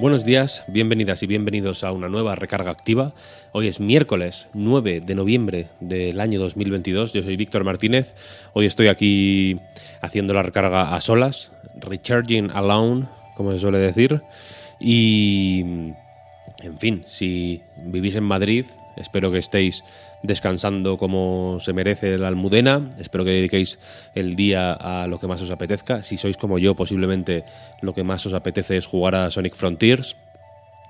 Buenos días, bienvenidas y bienvenidos a una nueva recarga activa. Hoy es miércoles 9 de noviembre del año 2022. Yo soy Víctor Martínez. Hoy estoy aquí haciendo la recarga a solas, recharging alone, como se suele decir. Y, en fin, si vivís en Madrid, espero que estéis descansando como se merece la almudena. Espero que dediquéis el día a lo que más os apetezca. Si sois como yo, posiblemente lo que más os apetece es jugar a Sonic Frontiers.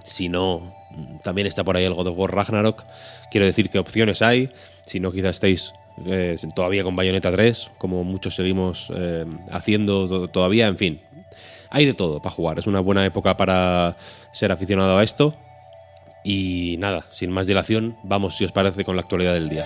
Si no, también está por ahí el God of War Ragnarok. Quiero decir que opciones hay. Si no, quizás estéis eh, todavía con Bayonetta 3, como muchos seguimos eh, haciendo todavía. En fin, hay de todo para jugar. Es una buena época para ser aficionado a esto. Y nada, sin más dilación, vamos si os parece con la actualidad del día.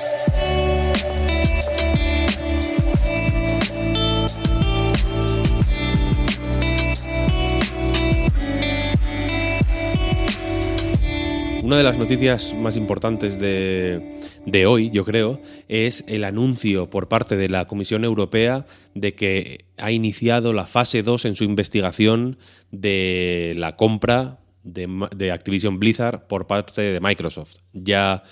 Una de las noticias más importantes de, de, hoy, yo creo, es el anuncio por parte de la Comisión Europea de que ha iniciado la fase 2 en su investigación de la compra de, Activision Blizzard por parte de Microsoft. Ya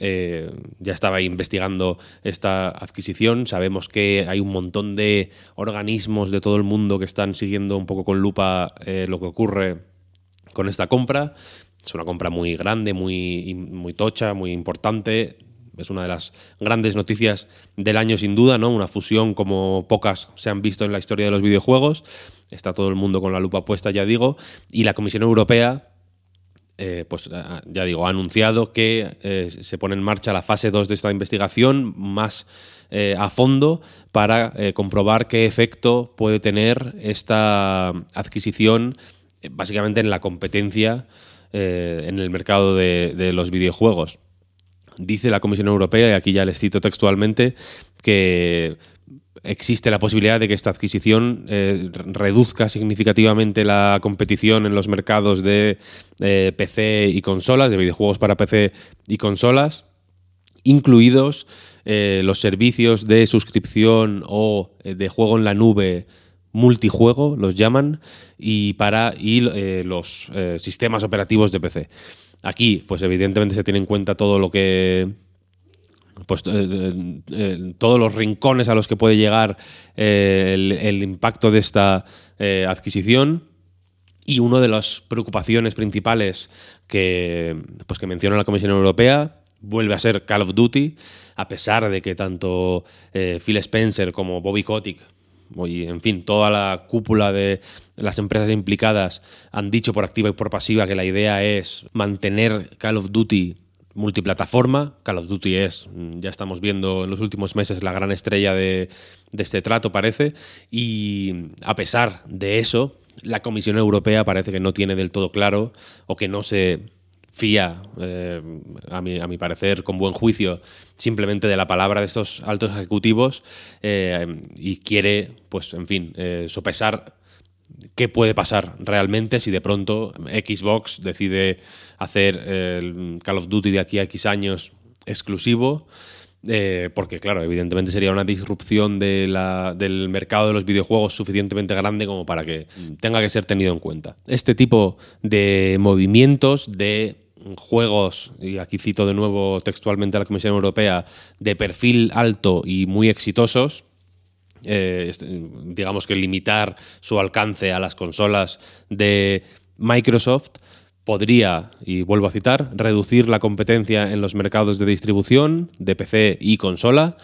eh, ya estaba investigando esta adquisición. Sabemos que hay un montón de organismos de todo el mundo que están siguiendo un poco con lupa eh, lo que ocurre con esta compra. Es una compra muy grande, muy, muy tocha, muy importante. Es una de las grandes noticias del año sin duda, ¿no? Una fusión como pocas se han visto en la historia de los videojuegos. Está todo el mundo con la lupa puesta, ya digo. Y la Comisión Europea, eh, pues ya digo, ha anunciado que eh, se pone en marcha la fase 2 de esta investigación más eh, a fondo para comprobar qué efecto puede tener esta adquisición básicamente en la competencia en el mercado de los videojuegos. Dice la Comisión Europea, y aquí ya les cito textualmente, que existe la posibilidad de que esta adquisición eh, reduzca significativamente la competición en los mercados de eh, PC y consolas, de videojuegos para PC y consolas, incluidos eh, los servicios de suscripción o de juego en la nube multijuego, los llaman, y para y, los sistemas operativos de PC. Aquí, pues evidentemente se tiene en cuenta todo lo que pues eh, eh, todos los rincones a los que puede llegar eh, el, impacto de esta adquisición. Y una de las preocupaciones principales que, pues que menciona la Comisión Europea vuelve a ser Call of Duty, a pesar de que tanto Phil Spencer como Bobby Kotick y en fin, toda la cúpula de las empresas implicadas han dicho por activa y por pasiva que la idea es mantener Call of Duty multiplataforma. Call of Duty es, mm, ya estamos viendo en los últimos meses, la gran estrella de, este trato, parece. Y a pesar de eso, la Comisión Europea parece que no tiene del todo claro o que no se fía, eh, a, mi, a, mi, parecer, con buen juicio, simplemente de la palabra de estos altos ejecutivos eh, y quiere, pues, en fin, eh, sopesar qué puede pasar realmente si de pronto Xbox decide hacer el Call of Duty de aquí a X años exclusivo. porque, claro, evidentemente sería una disrupción del mercado de los videojuegos suficientemente grande como para que tenga que ser tenido en cuenta. Este tipo de movimientos de juegos, y aquí cito de nuevo textualmente a la Comisión Europea, de perfil alto y muy exitosos, eh, este, digamos que limitar su alcance a las consolas de Microsoft podría, y vuelvo a citar, reducir la competencia en los mercados de distribución de PC y consola,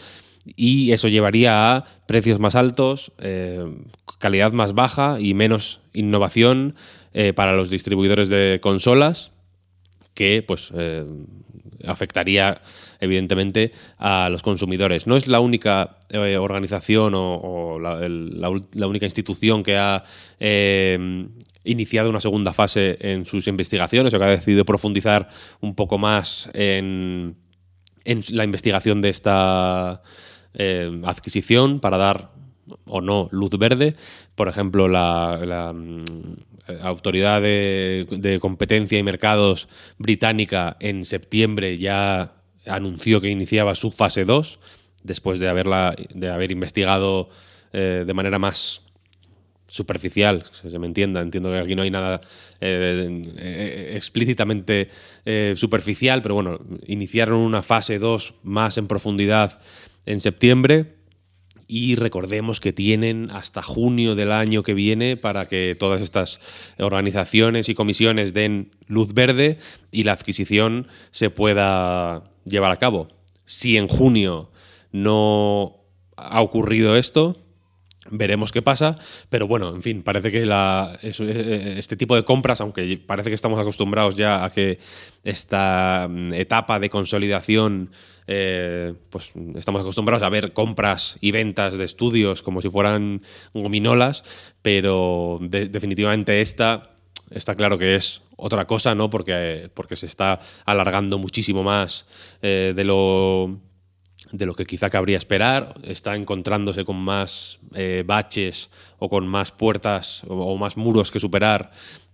y eso llevaría a precios más altos, eh, calidad más baja y menos innovación eh, para los distribuidores de consolas que pues afectaría evidentemente a los consumidores. No es la única eh, organización o, la, única institución que ha eh, iniciado una segunda fase en sus investigaciones o que ha decidido profundizar un poco más en, la investigación de esta eh, adquisición para dar o no luz verde. Por ejemplo, la, Autoridad de, Competencia y Mercados británica en septiembre ya anunció que iniciaba su fase 2 después de, haberla, de haber investigado eh, de manera más superficial, que se me entienda, entiendo que aquí no hay nada eh, eh, explícitamente superficial, pero bueno, iniciaron una fase 2 más en profundidad en septiembre y recordemos que tienen hasta junio del año que viene para que todas estas organizaciones y comisiones den luz verde y la adquisición se pueda llevar a cabo. Si en junio no ha ocurrido esto, Veremos qué pasa, pero bueno, en fin, parece que la, eh, este tipo de compras, aunque parece que estamos acostumbrados ya a que esta mm, etapa de consolidación, eh, pues estamos acostumbrados a ver compras y ventas de estudios como si fueran gominolas, pero definitivamente esta está claro que es otra cosa, ¿no? Porque, porque se está alargando muchísimo más eh, de lo de lo que quizá cabría esperar, está encontrándose con más eh, baches o con más puertas o, más muros que superar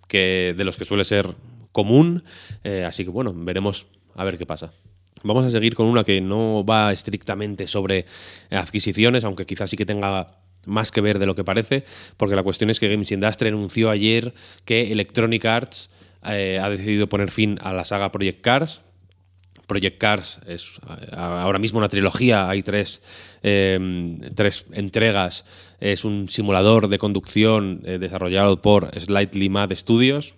que de los que suele ser común, eh, así que bueno, veremos a ver qué pasa. Vamos a seguir con una que no va estrictamente sobre adquisiciones, aunque quizás sí que tenga más que ver de lo que parece, porque la cuestión es que Games Industry anunció ayer que Electronic Arts eh, ha decidido poner fin a la saga Project Cars, Project Cars es ahora mismo una trilogía, hay tres, em, tres entregas. Es un simulador de conducción eh, desarrollado por Slightly Mad Studios.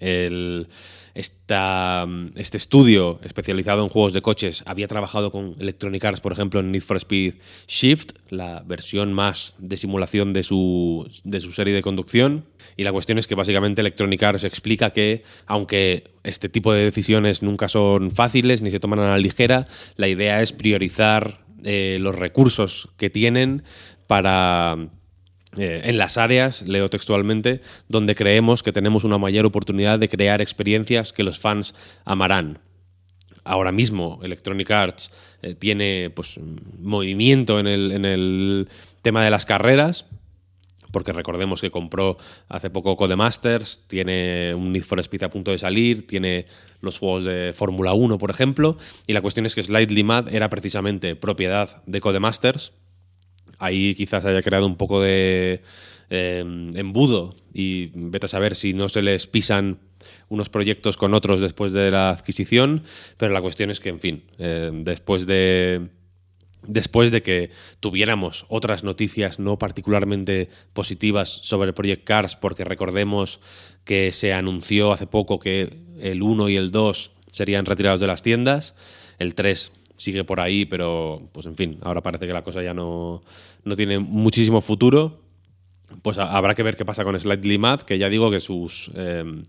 El, este estudio especializado en juegos de coches había trabajado con Electronic Arts, por ejemplo, en Need for Speed Shift, la versión más de simulación de su, de su serie de conducción. Y la cuestión es que básicamente Electronic Arts explica que, aunque este tipo de decisiones nunca son fáciles ni se toman a la ligera, la idea es priorizar eh, los recursos que tienen para eh, en las áreas, leo textualmente, donde creemos que tenemos una mayor oportunidad de crear experiencias que los fans amarán. Ahora mismo Electronic Arts eh, tiene pues, movimiento en el, en el tema de las carreras, porque recordemos que compró hace poco Codemasters, tiene un Need for Speed a punto de salir, tiene los juegos de Fórmula 1, por ejemplo, y la cuestión es que Slightly Mad era precisamente propiedad de Codemasters, ahí quizás haya creado un poco de eh, embudo y vete a saber si no se les pisan unos proyectos con otros después de la adquisición, pero la cuestión es que, en fin, eh, después de después de que tuviéramos otras noticias no particularmente positivas sobre Project Cars, porque recordemos que se anunció hace poco que el 1 y el 2 serían retirados de las tiendas, el 3 sigue por ahí, pero pues en fin, ahora parece que la cosa ya no, tiene muchísimo futuro. Pues habrá que ver qué pasa con Slightly Mad, que ya digo que sus... Em,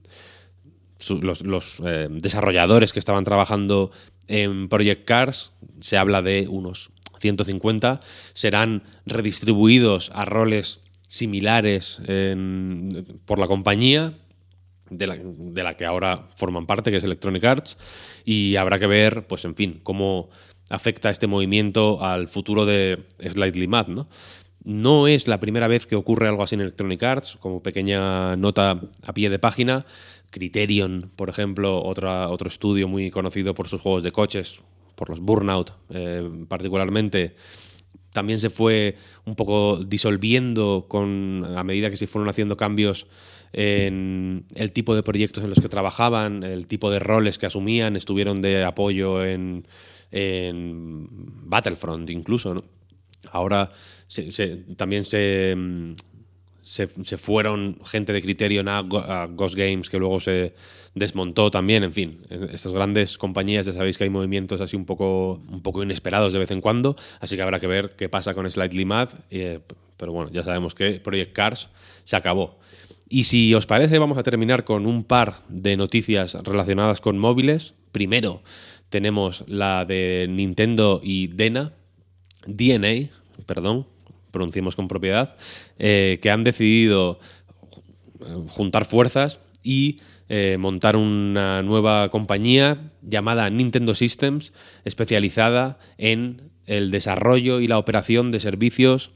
los, em, desarrolladores que estaban trabajando en Project Cars, se habla de unos 150, serán redistribuidos a roles similares por la compañía, de la, que ahora forman parte, que es Electronic Arts, y habrá que ver, pues en fin, cómo afecta este movimiento al futuro de Slightly Mad, ¿no? No es la primera vez que ocurre algo así en Electronic Arts, como pequeña nota a pie de página. Criterion, por ejemplo, otro estudio muy conocido por sus juegos de coches, por los Burnout eh, particularmente, también se fue un poco disolviendo con, a medida que se fueron haciendo cambios en el tipo de proyectos en los que trabajaban, el tipo de roles que asumían, estuvieron de apoyo en, Battlefront incluso. Ahora también se, se, fueron gente de Criterion a, a, Ghost Games que luego se desmontó también, en fin, estas grandes compañías ya sabéis que hay movimientos así un poco, un poco inesperados de vez en cuando, así que habrá que ver qué pasa con Slightly Mad, eh, pero bueno, ya sabemos que Project Cars se acabó. Y si os parece, vamos a terminar con un par de noticias relacionadas con móviles. Primero, tenemos la de Nintendo y Dena, DNA, perdón, pronunciemos con propiedad, eh, que han decidido juntar fuerzas y eh, montar una nueva compañía llamada Nintendo Systems, especializada en el desarrollo y la operación de servicios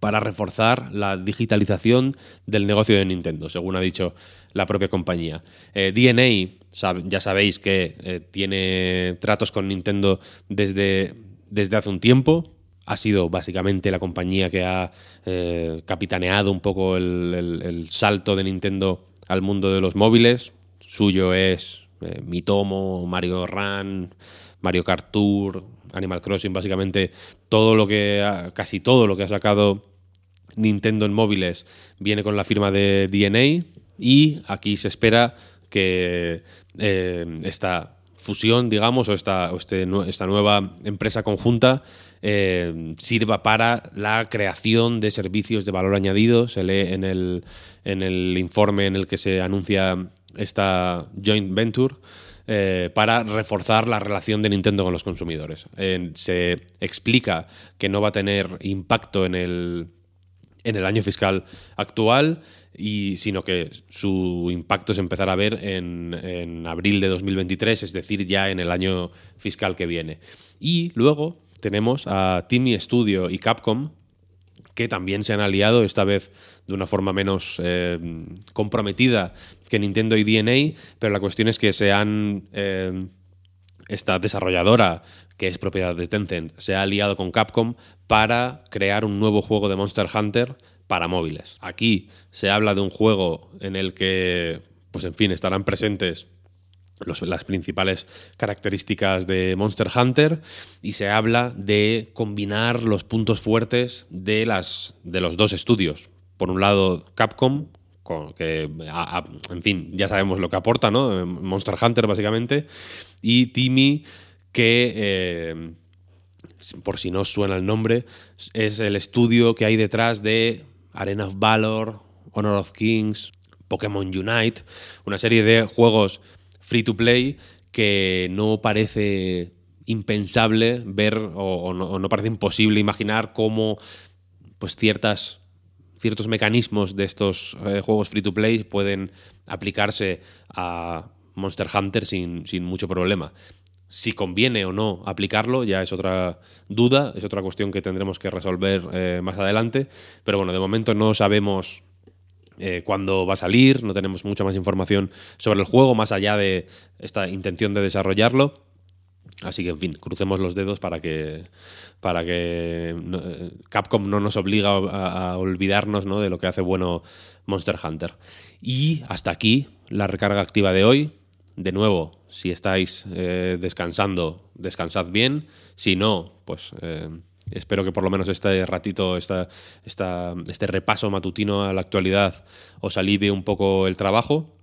para reforzar la digitalización del negocio de Nintendo, según ha dicho la propia compañía. Eh, DNA, ya sabéis que eh, tiene tratos con Nintendo desde, desde hace un tiempo. Ha sido básicamente la compañía que ha eh, capitaneado un poco el, salto de Nintendo al mundo de los móviles. Suyo es Mitomo, Mario Run, Mario Kart Tour, Animal Crossing, básicamente todo lo que casi todo lo que ha sacado Nintendo en móviles viene con la firma de DNA y aquí se espera que eh, esta fusión, digamos, o esta, este esta nueva empresa conjunta eh, sirva para la creación de servicios de valor añadido. Se lee en el, informe en el que se anuncia esta joint venture. Eh, para reforzar la relación de Nintendo con los consumidores. se explica que no va a tener impacto en el en el año fiscal actual, y, sino que su impacto se empezará a ver en, abril de 2023, es decir, ya en el año fiscal que viene. Y luego tenemos a Timmy Studio y Capcom, que también se han aliado, esta vez de una forma menos eh, comprometida que Nintendo y DNA, pero la cuestión es que se han... Eh, esta desarrolladora, que es propiedad de Tencent, se ha aliado con Capcom para crear un nuevo juego de Monster Hunter para móviles. Aquí se habla de un juego en el que, pues en fin, estarán presentes las principales características de Monster Hunter y se habla de combinar los puntos fuertes de, las, de los dos estudios. Por un lado, Capcom, que, en fin, ya sabemos lo que aporta, ¿no? Monster Hunter, básicamente, y Timmy, que, eh, por si no suena el nombre, es el estudio que hay detrás de Arena of Valor, Honor of Kings, Pokémon Unite, una serie de juegos free to play que no parece impensable ver o, no, parece imposible imaginar cómo pues ciertas ciertos mecanismos de estos eh, juegos free to play pueden aplicarse a Monster Hunter sin, mucho problema. Si conviene o no aplicarlo ya es otra duda, es otra cuestión que tendremos que resolver eh, más adelante. Pero bueno, de momento no sabemos eh, cuándo va a salir, no tenemos mucha más información sobre el juego, más allá de esta intención de desarrollarlo. Así que, en fin, crucemos los dedos para que, para que eh, Capcom no nos obliga a, olvidarnos de lo que hace bueno Monster Hunter. Y hasta aquí la recarga activa de hoy. De nuevo, si estáis eh, descansando, descansad bien. Si no, pues eh, espero que por lo menos este ratito, esta, este repaso matutino a la actualidad os alivie un poco el trabajo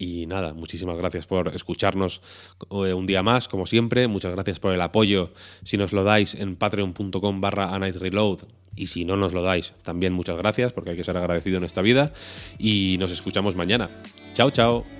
y nada, muchísimas gracias por escucharnos eh, un día más, como siempre. Muchas gracias por el apoyo. Si nos lo dais en patreon.com barra y si no nos lo dais, también muchas gracias porque hay que ser agradecido en esta vida. Y nos escuchamos mañana. Chao, chao.